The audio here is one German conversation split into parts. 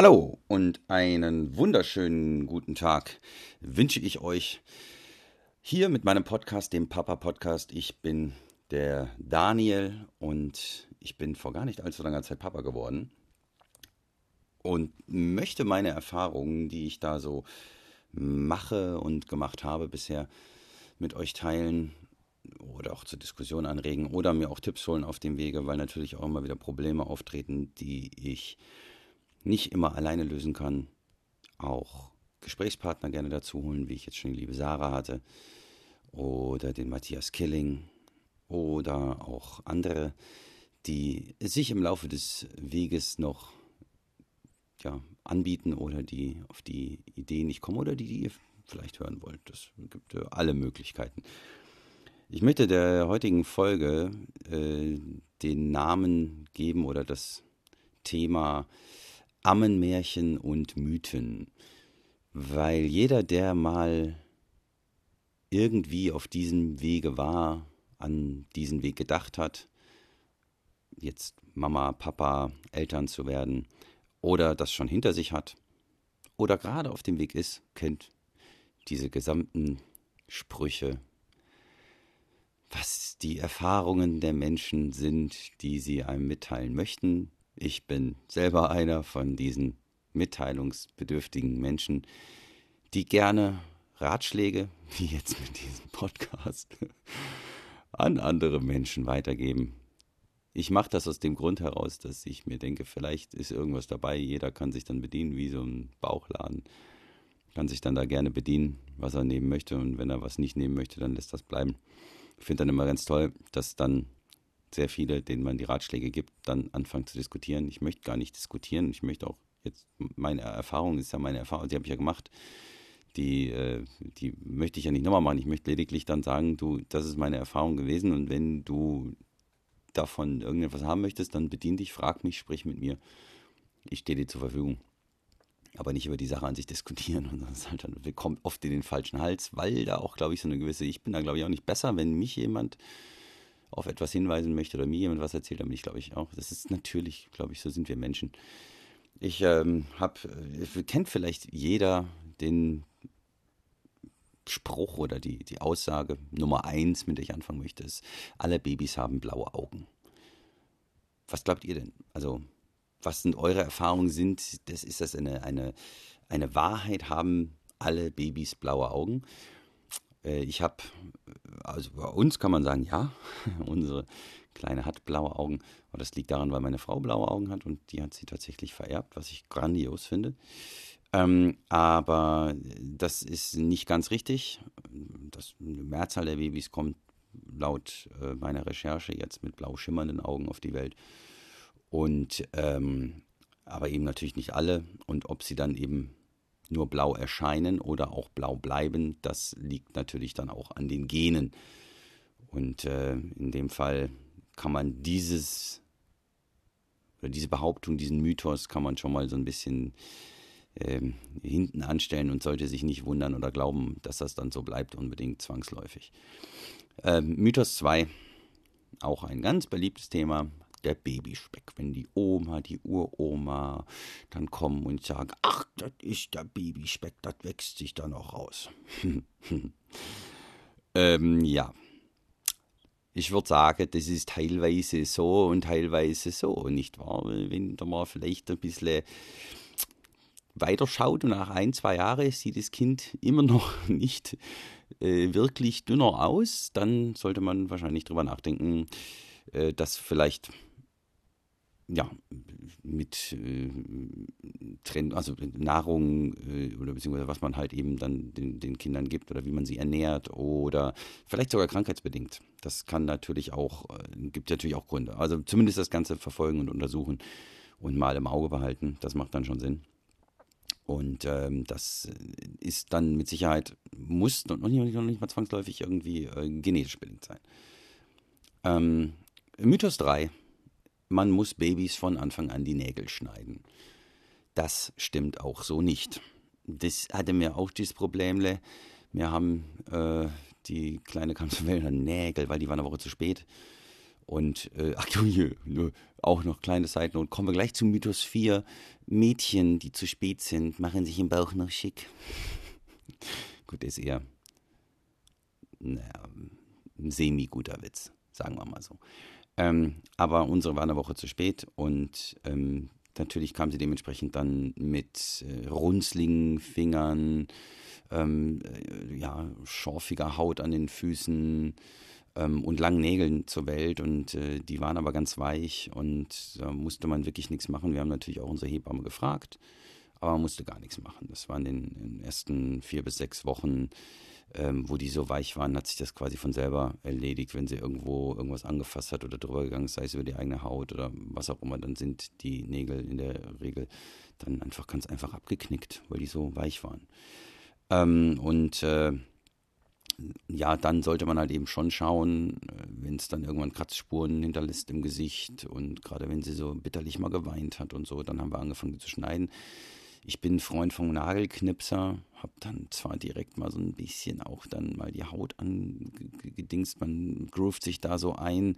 Hallo und einen wunderschönen guten Tag wünsche ich euch hier mit meinem Podcast, dem Papa Podcast. Ich bin der Daniel und ich bin vor gar nicht allzu langer Zeit Papa geworden und möchte meine Erfahrungen, die ich da so mache und gemacht habe bisher, mit euch teilen oder auch zur Diskussion anregen oder mir auch Tipps holen auf dem Wege, weil natürlich auch immer wieder Probleme auftreten, die ich nicht immer alleine lösen kann. Auch Gesprächspartner gerne dazu holen, wie ich jetzt schon die liebe Sarah hatte oder den Matthias Killing oder auch andere, die sich im Laufe des Weges noch ja, anbieten oder die auf die Idee nicht kommen oder die, die ihr vielleicht hören wollt. Das gibt äh, alle Möglichkeiten. Ich möchte der heutigen Folge äh, den Namen geben oder das Thema Ammenmärchen und Mythen, weil jeder, der mal irgendwie auf diesem Wege war, an diesen Weg gedacht hat, jetzt Mama, Papa, Eltern zu werden, oder das schon hinter sich hat, oder gerade auf dem Weg ist, kennt diese gesamten Sprüche, was die Erfahrungen der Menschen sind, die sie einem mitteilen möchten. Ich bin selber einer von diesen mitteilungsbedürftigen Menschen, die gerne Ratschläge, wie jetzt mit diesem Podcast, an andere Menschen weitergeben. Ich mache das aus dem Grund heraus, dass ich mir denke, vielleicht ist irgendwas dabei, jeder kann sich dann bedienen wie so ein Bauchladen kann sich dann da gerne bedienen, was er nehmen möchte. Und wenn er was nicht nehmen möchte, dann lässt das bleiben. Ich finde dann immer ganz toll, dass dann sehr viele, denen man die Ratschläge gibt, dann anfangen zu diskutieren. Ich möchte gar nicht diskutieren. Ich möchte auch jetzt, meine Erfahrung ist ja meine Erfahrung, die habe ich ja gemacht. Die, äh, die möchte ich ja nicht nochmal machen. Ich möchte lediglich dann sagen, du, das ist meine Erfahrung gewesen und wenn du davon irgendetwas haben möchtest, dann bedien dich, frag mich, sprich mit mir. Ich stehe dir zur Verfügung aber nicht über die Sache an sich diskutieren. Und das halt dann, wir oft in den falschen Hals, weil da auch, glaube ich, so eine gewisse, ich bin da, glaube ich, auch nicht besser, wenn mich jemand auf etwas hinweisen möchte oder mir jemand was erzählt, dann bin ich, glaube ich, auch. Das ist natürlich, glaube ich, so sind wir Menschen. Ich ähm, habe, äh, kennt vielleicht jeder den Spruch oder die, die Aussage Nummer eins, mit der ich anfangen möchte, ist, alle Babys haben blaue Augen. Was glaubt ihr denn? Also, was sind eure Erfahrungen sind, das ist das eine, eine, eine Wahrheit, haben alle Babys blaue Augen? Äh, ich habe, also bei uns kann man sagen, ja, unsere Kleine hat blaue Augen. Aber das liegt daran, weil meine Frau blaue Augen hat und die hat sie tatsächlich vererbt, was ich grandios finde. Ähm, aber das ist nicht ganz richtig. Das, die Mehrzahl der Babys kommt laut äh, meiner Recherche jetzt mit blau schimmernden Augen auf die Welt. Und ähm, aber eben natürlich nicht alle. Und ob sie dann eben nur blau erscheinen oder auch blau bleiben, das liegt natürlich dann auch an den Genen. Und äh, in dem Fall kann man dieses oder diese Behauptung, diesen Mythos kann man schon mal so ein bisschen äh, hinten anstellen und sollte sich nicht wundern oder glauben, dass das dann so bleibt, unbedingt zwangsläufig. Ähm, Mythos 2, auch ein ganz beliebtes Thema, der Babyspeck. Wenn die Oma, die Uroma dann kommen und sagen, ach, das ist der Babyspeck, das wächst sich da noch raus. ähm, ja. Ich würde sagen, das ist teilweise so und teilweise so, nicht wahr? Wenn da mal vielleicht ein bisschen weiter schaut und nach ein, zwei Jahren sieht das Kind immer noch nicht äh, wirklich dünner aus, dann sollte man wahrscheinlich drüber nachdenken, äh, dass vielleicht ja, mit äh, Trend, also Nahrung äh, oder beziehungsweise was man halt eben dann den, den Kindern gibt oder wie man sie ernährt oder vielleicht sogar krankheitsbedingt. Das kann natürlich auch, äh, gibt natürlich auch Gründe. Also zumindest das Ganze verfolgen und untersuchen und mal im Auge behalten, das macht dann schon Sinn. Und ähm, das ist dann mit Sicherheit, muss noch nicht, noch nicht mal zwangsläufig irgendwie äh, genetisch bedingt sein. Ähm, Mythos 3 man muss Babys von Anfang an die Nägel schneiden. Das stimmt auch so nicht. Das hatte mir auch dieses Problem. Wir haben äh, die kleine zur Nägel, weil die waren eine Woche zu spät. Und äh, ach hier, auch noch kleine Seiten. Und kommen wir gleich zu Mythos 4. Mädchen, die zu spät sind, machen sich im Bauch noch schick. Gut, ist eher naja, ein semi-guter Witz, sagen wir mal so. Ähm, aber unsere war eine Woche zu spät und ähm, natürlich kam sie dementsprechend dann mit äh, runzligen Fingern, ähm, äh, ja, schorfiger Haut an den Füßen ähm, und langen Nägeln zur Welt und äh, die waren aber ganz weich und da musste man wirklich nichts machen. Wir haben natürlich auch unsere Hebamme gefragt, aber man musste gar nichts machen. Das waren in den ersten vier bis sechs Wochen ähm, wo die so weich waren, hat sich das quasi von selber erledigt, wenn sie irgendwo irgendwas angefasst hat oder drüber gegangen ist, sei es über die eigene Haut oder was auch immer, dann sind die Nägel in der Regel dann einfach ganz einfach abgeknickt, weil die so weich waren. Ähm, und äh, ja, dann sollte man halt eben schon schauen, äh, wenn es dann irgendwann Kratzspuren hinterlässt im Gesicht und gerade wenn sie so bitterlich mal geweint hat und so, dann haben wir angefangen, zu schneiden. Ich bin Freund vom Nagelknipser, habe dann zwar direkt mal so ein bisschen auch dann mal die Haut angedingst, man groovt sich da so ein.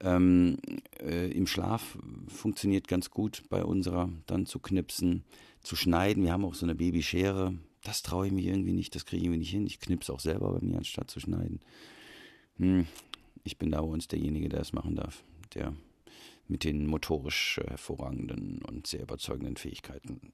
Ähm, äh, Im Schlaf funktioniert ganz gut bei unserer dann zu knipsen, zu schneiden. Wir haben auch so eine Babyschere. Das traue ich mir irgendwie nicht, das kriege ich irgendwie nicht hin. Ich knipse auch selber bei mir, anstatt zu schneiden. Hm, ich bin da bei uns derjenige, der es machen darf. Der mit den motorisch äh, hervorragenden und sehr überzeugenden Fähigkeiten.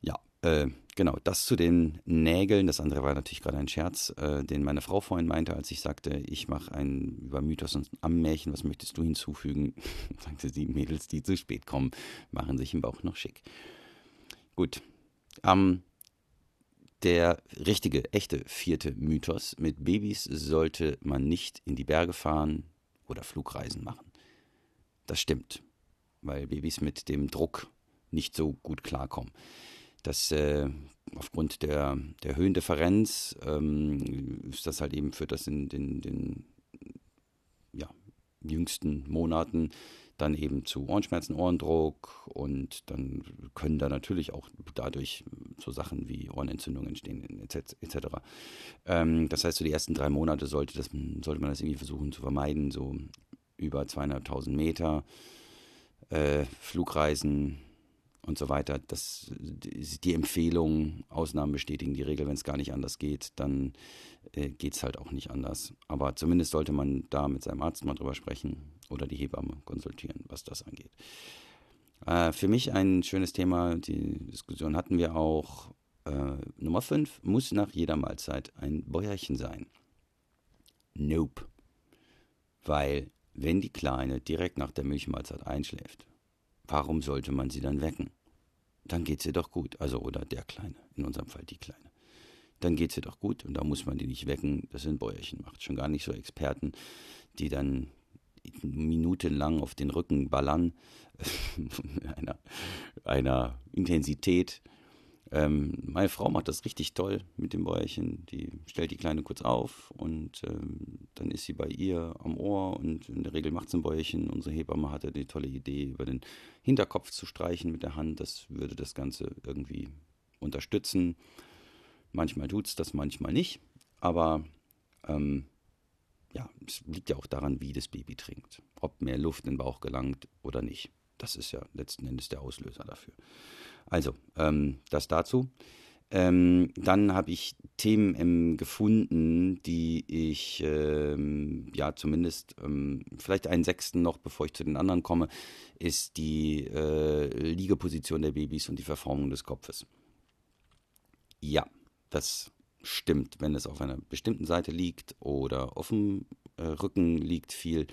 Ja, äh, genau, das zu den Nägeln. Das andere war natürlich gerade ein Scherz, äh, den meine Frau vorhin meinte, als ich sagte, ich mache ein über Mythos und Ammärchen, was möchtest du hinzufügen? sagte sie, Mädels, die zu spät kommen, machen sich im Bauch noch schick. Gut, ähm, der richtige, echte vierte Mythos. Mit Babys sollte man nicht in die Berge fahren, oder Flugreisen machen. Das stimmt, weil Babys mit dem Druck nicht so gut klarkommen. Das äh, aufgrund der, der Höhendifferenz ähm, ist das halt eben für das in den, den ja, jüngsten Monaten dann eben zu Ohrenschmerzen, Ohrendruck und dann können da natürlich auch dadurch so Sachen wie Ohrenentzündungen entstehen etc. Ähm, das heißt, so die ersten drei Monate sollte, das, sollte man das irgendwie versuchen zu vermeiden, so über zweieinhalbtausend Meter, äh, Flugreisen und so weiter. Das die Empfehlung, Ausnahmen bestätigen die Regel, wenn es gar nicht anders geht, dann äh, geht es halt auch nicht anders. Aber zumindest sollte man da mit seinem Arzt mal drüber sprechen oder die Hebamme konsultieren, was das angeht. Äh, für mich ein schönes Thema, die Diskussion hatten wir auch. Äh, Nummer 5 muss nach jeder Mahlzeit ein Bäuerchen sein. Nope. Weil, wenn die Kleine direkt nach der Milchmahlzeit einschläft, warum sollte man sie dann wecken? Dann geht sie doch gut. Also, oder der Kleine, in unserem Fall die Kleine. Dann geht sie doch gut und da muss man die nicht wecken. Das sind Bäuerchen, macht schon gar nicht so Experten, die dann minutenlang auf den Rücken ballern, einer, einer Intensität. Ähm, meine Frau macht das richtig toll mit dem Bäuerchen. Die stellt die Kleine kurz auf und ähm, dann ist sie bei ihr am Ohr und in der Regel macht sie ein Bäuerchen. Unsere Hebamme hatte die tolle Idee, über den Hinterkopf zu streichen mit der Hand. Das würde das Ganze irgendwie unterstützen. Manchmal tut es das, manchmal nicht. Aber ähm, ja, es liegt ja auch daran, wie das Baby trinkt. Ob mehr Luft in den Bauch gelangt oder nicht. Das ist ja letzten Endes der Auslöser dafür. Also, ähm, das dazu. Ähm, dann habe ich Themen ähm, gefunden, die ich ähm, ja zumindest ähm, vielleicht einen sechsten noch, bevor ich zu den anderen komme, ist die äh, Liegeposition der Babys und die Verformung des Kopfes. Ja, das stimmt, wenn es auf einer bestimmten Seite liegt oder auf dem äh, Rücken liegt viel,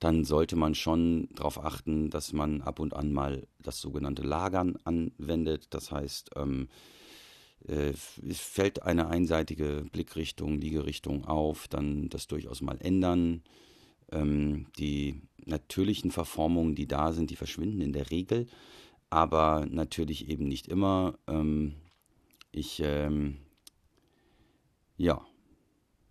dann sollte man schon darauf achten, dass man ab und an mal das sogenannte Lagern anwendet. Das heißt, ähm, äh, es fällt eine einseitige Blickrichtung, Liegerichtung auf, dann das durchaus mal ändern. Ähm, die natürlichen Verformungen, die da sind, die verschwinden in der Regel, aber natürlich eben nicht immer. Ähm, ich ähm, ja.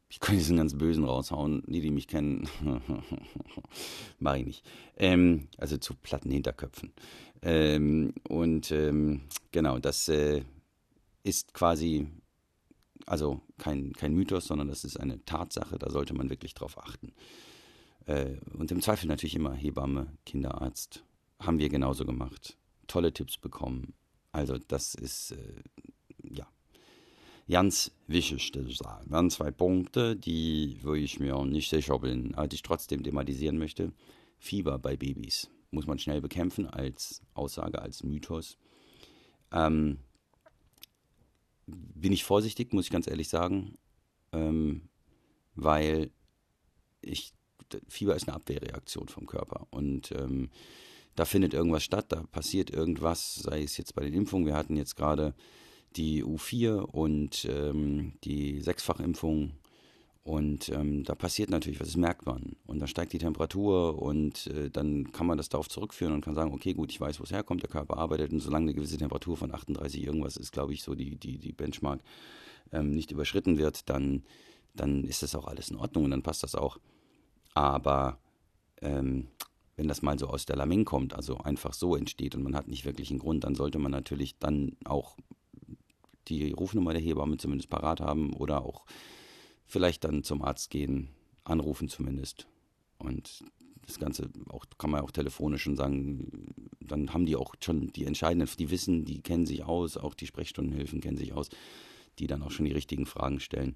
Ich könnte einen ganz bösen raushauen. Die, die mich kennen, mache ich nicht. Ähm, also zu platten Hinterköpfen. Ähm, und ähm, genau, das äh, ist quasi also kein, kein Mythos, sondern das ist eine Tatsache, da sollte man wirklich drauf achten. Äh, und im Zweifel natürlich immer Hebamme, Kinderarzt. Haben wir genauso gemacht. Tolle Tipps bekommen. Also das ist, äh, ganz wichtig, würde ich sagen. Dann zwei Punkte, die, wo ich mir nicht sicher bin, aber die ich trotzdem thematisieren möchte. Fieber bei Babys muss man schnell bekämpfen als Aussage, als Mythos. Ähm, bin ich vorsichtig, muss ich ganz ehrlich sagen, ähm, weil ich Fieber ist eine Abwehrreaktion vom Körper und ähm, da findet irgendwas statt, da passiert irgendwas, sei es jetzt bei den Impfungen. Wir hatten jetzt gerade die U4 und ähm, die Sechsfachimpfung und ähm, da passiert natürlich was, das merkt man. Und da steigt die Temperatur und äh, dann kann man das darauf zurückführen und kann sagen, okay, gut, ich weiß, wo es herkommt, der Körper arbeitet und solange eine gewisse Temperatur von 38 irgendwas ist, glaube ich, so die, die, die Benchmark ähm, nicht überschritten wird, dann, dann ist das auch alles in Ordnung und dann passt das auch. Aber ähm, wenn das mal so aus der Lameng kommt, also einfach so entsteht und man hat nicht wirklich einen Grund, dann sollte man natürlich dann auch die Rufnummer der Hebamme zumindest parat haben oder auch vielleicht dann zum Arzt gehen, anrufen zumindest. Und das Ganze auch, kann man auch telefonisch schon sagen, dann haben die auch schon die entscheidenden, die wissen, die kennen sich aus, auch die Sprechstundenhilfen kennen sich aus, die dann auch schon die richtigen Fragen stellen.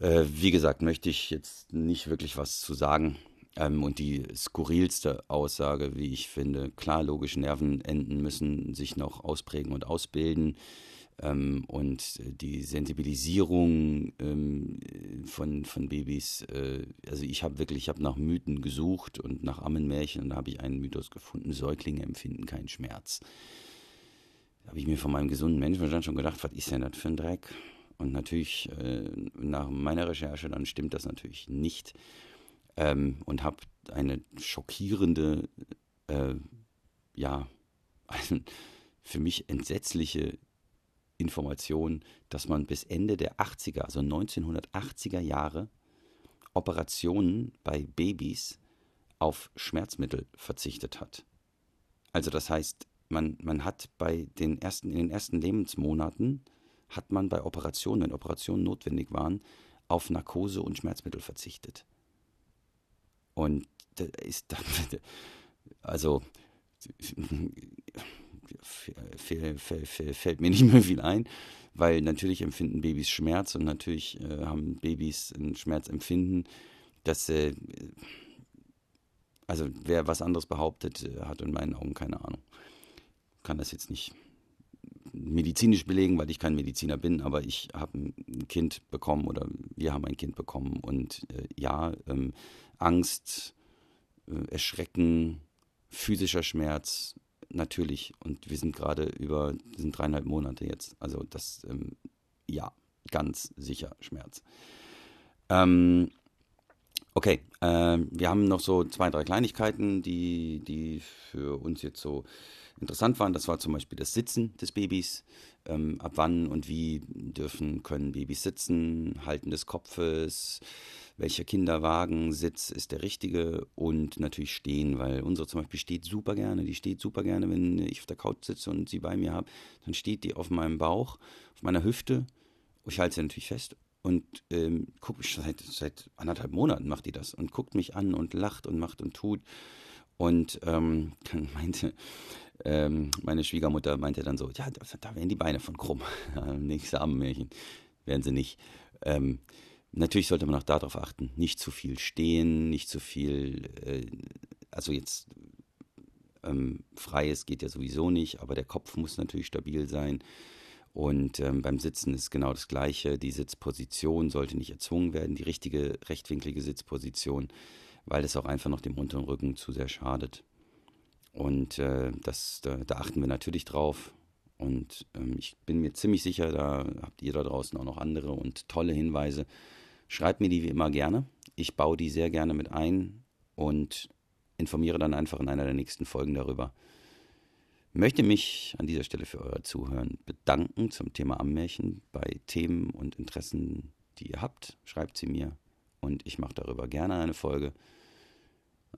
Äh, wie gesagt, möchte ich jetzt nicht wirklich was zu sagen. Ähm, und die skurrilste Aussage, wie ich finde, klar, logische Nervenenden müssen sich noch ausprägen und ausbilden. Ähm, und die Sensibilisierung ähm, von, von Babys, äh, also ich habe wirklich, ich habe nach Mythen gesucht und nach Ammenmärchen und da habe ich einen Mythos gefunden, Säuglinge empfinden keinen Schmerz. Da habe ich mir von meinem gesunden Menschenverstand schon gedacht, was ist denn das für ein Dreck? Und natürlich, äh, nach meiner Recherche, dann stimmt das natürlich nicht. Ähm, und habe eine schockierende, äh, ja, für mich entsetzliche Information, dass man bis Ende der 80er, also 1980er Jahre, Operationen bei Babys auf Schmerzmittel verzichtet hat. Also das heißt, man, man hat bei den ersten, in den ersten Lebensmonaten hat man bei Operationen, wenn Operationen notwendig waren, auf Narkose und Schmerzmittel verzichtet. Und da ist also fällt mir nicht mehr viel ein, weil natürlich empfinden Babys Schmerz und natürlich äh, haben Babys ein Schmerzempfinden, dass äh, also wer was anderes behauptet, äh, hat in meinen Augen keine Ahnung. Kann das jetzt nicht medizinisch belegen, weil ich kein Mediziner bin, aber ich habe ein Kind bekommen oder wir haben ein Kind bekommen und äh, ja, ähm, Angst, äh, Erschrecken, physischer Schmerz, natürlich. Und wir sind gerade über, sind dreieinhalb Monate jetzt. Also das, ähm, ja, ganz sicher Schmerz. Ähm, okay, äh, wir haben noch so zwei, drei Kleinigkeiten, die, die für uns jetzt so interessant waren. Das war zum Beispiel das Sitzen des Babys. Ähm, ab wann und wie dürfen, können Babys sitzen, Halten des Kopfes, welcher Kinderwagensitz ist der richtige und natürlich stehen, weil unsere zum Beispiel steht super gerne. Die steht super gerne, wenn ich auf der Couch sitze und sie bei mir habe. Dann steht die auf meinem Bauch, auf meiner Hüfte. Ich halte sie natürlich fest und ähm, guckt mich seit, seit anderthalb Monaten macht die das und guckt mich an und lacht und macht und tut. Und ähm, dann meinte ähm, meine Schwiegermutter meinte dann so, ja, da, da werden die Beine von krumm. Nächste Ammenmärchen werden sie nicht. Ähm, Natürlich sollte man auch darauf achten, nicht zu viel stehen, nicht zu viel, äh, also jetzt ähm, freies geht ja sowieso nicht, aber der Kopf muss natürlich stabil sein. Und ähm, beim Sitzen ist genau das Gleiche. Die Sitzposition sollte nicht erzwungen werden, die richtige rechtwinklige Sitzposition, weil es auch einfach noch dem unteren Rücken zu sehr schadet. Und äh, das, da, da, achten wir natürlich drauf. Und ähm, ich bin mir ziemlich sicher, da habt ihr da draußen auch noch andere und tolle Hinweise, Schreibt mir die wie immer gerne. Ich baue die sehr gerne mit ein und informiere dann einfach in einer der nächsten Folgen darüber. Möchte mich an dieser Stelle für euer Zuhören bedanken zum Thema Ammärchen. Bei Themen und Interessen, die ihr habt, schreibt sie mir und ich mache darüber gerne eine Folge.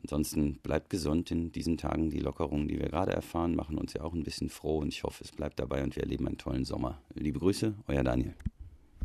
Ansonsten bleibt gesund in diesen Tagen. Die Lockerungen, die wir gerade erfahren, machen uns ja auch ein bisschen froh und ich hoffe, es bleibt dabei und wir erleben einen tollen Sommer. Liebe Grüße, euer Daniel.